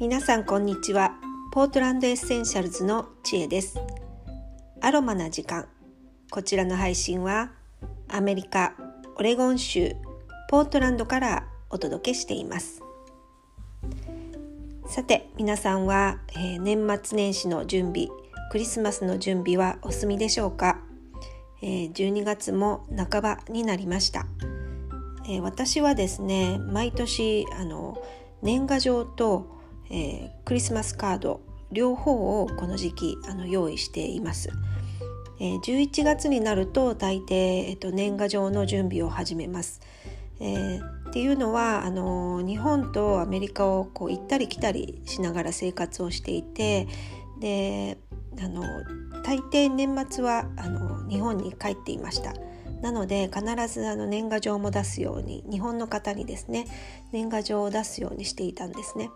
皆さんこんにちは。ポートランドエッセンシャルズの知恵です。アロマな時間。こちらの配信はアメリカオレゴン州ポートランドからお届けしています。さて皆さんは、えー、年末年始の準備クリスマスの準備はお済みでしょうか、えー、12月も半ばになりました、えー、私はですね毎年あの年賀状と、えー、クリスマスカード両方をこの時期あの用意しています。えー、11月になると大抵、えっと、年賀状の準備を始めます。えー、っていうのはあの日本とアメリカをこう行ったり来たりしながら生活をしていてであの大抵年末はあの日本に帰っていました。なので必ずあの年賀状も出すように日本の方にですね年賀状を出すようにしていたんですね。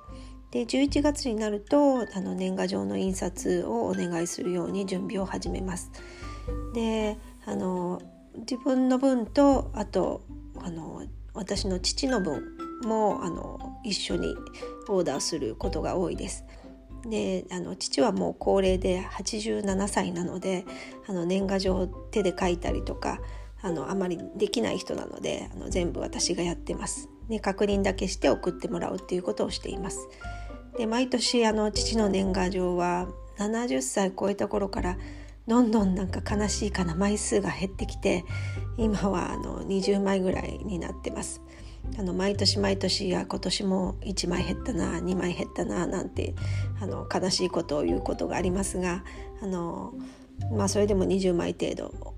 で11月になるとあの年賀状の印刷をお願いするように準備を始めます。であの自分の分とあとあの私の父の分もあの一緒にオーダーすることが多いです。であの父はもう高齢で87歳なのであの年賀状を手で書いたりとかあのあまりできない人なのであの全部私がやってます。で確認だけして送ってもらうっていうことをしています。で毎年あの父の年賀状は70歳超えた頃からどんどんなんか悲しいかな枚数が減ってきて今はあの20枚ぐらいになってます。あの毎年毎年や今年も1枚減ったな2枚減ったななんてあの悲しいことを言うことがありますがあの、まあ、それでも20枚程度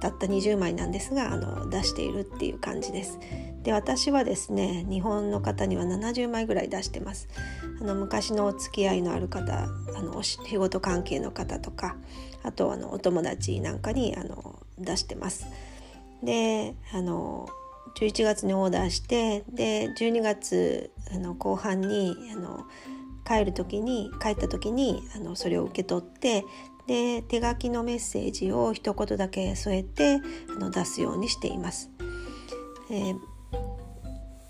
たった20枚なんですがあの出しているっていう感じです。で私はですね日本の方には70枚ぐらい出してます。あの昔のお付き合いのある方あの仕事関係の方とかあとあのお友達なんかにあの出してます。であの11月にオーダーしてで12月あの後半にあの帰る時に帰った時にあのそれを受け取ってで手書きのメッセージを一言だけ添えてあの出すようにしています。えー、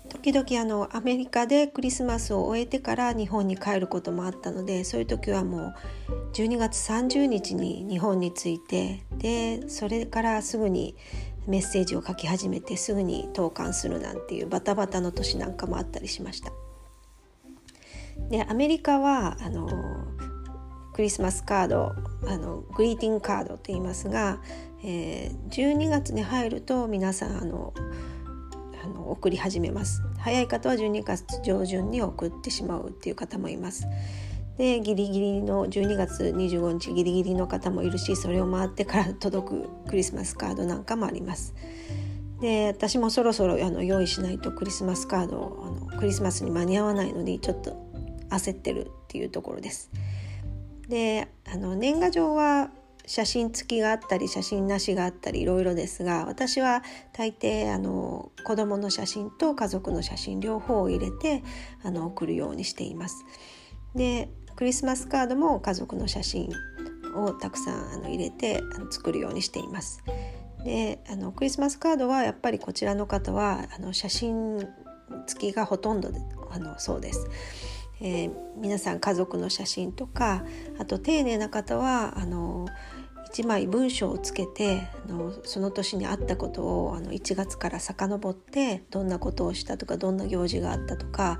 時々あのアメリカでクリスマスを終えてから日本に帰ることもあったのでそういう時はもう12月30日に日本に着いてでそれからすぐにメッセージを書き始めてすぐに投函するなんていうバタバタの年なんかもあったりしました。でアメリカはあのクリスマスカードあのグリーティングカードと言いますが、えー、12月に入ると皆さんあのあの送り始めます。早い方は12月上旬に送ってしまうっていう方もいます。でギリギリの12月25日ギリギリの方もいるしそれを回ってから届くクリスマスカードなんかもあります。で私もそろそろあの用意しないとクリスマスカードあのクリスマスに間に合わないのにちょっと焦ってるっていうところですであの年賀状は写真付きがあったり写真なしがあったりいろいろですが私は大抵あの子供の写真と家族の写真両方を入れてあの送るようにしています。でクリスマスカードも家族の写真をたくさんあの入れてあの作るようにしています。であのクリスマスカードはやっぱりこちらの方はあの写真付きがほとんどであのそうです。えー、皆さん家族の写真とかあと丁寧な方はあの1枚文章をつけてあのその年にあったことをあの1月から遡ってどんなことをしたとかどんな行事があったとか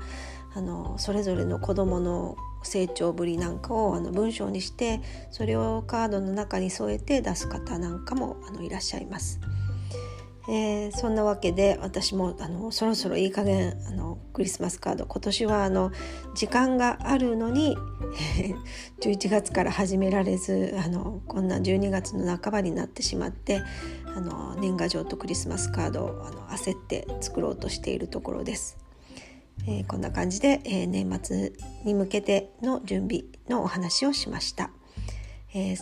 あのそれぞれの子どもの成長ぶりなんかをあの文章にしてそれをカードの中に添えて出す方なんかもあのいらっしゃいます。えー、そんなわけで私もあのそろそろいい加減あのクリスマスカード今年はあの時間があるのに 11月から始められずあのこんな12月の半ばになってしまってあの年賀状とクリスマスカードをあの焦って作ろうとしているところです。えー、こんな感じで、えー、年末に向けての準備のお話をしました、えー、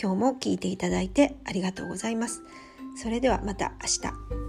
今日も聞いていただいてありがとうございます。それではまた明日。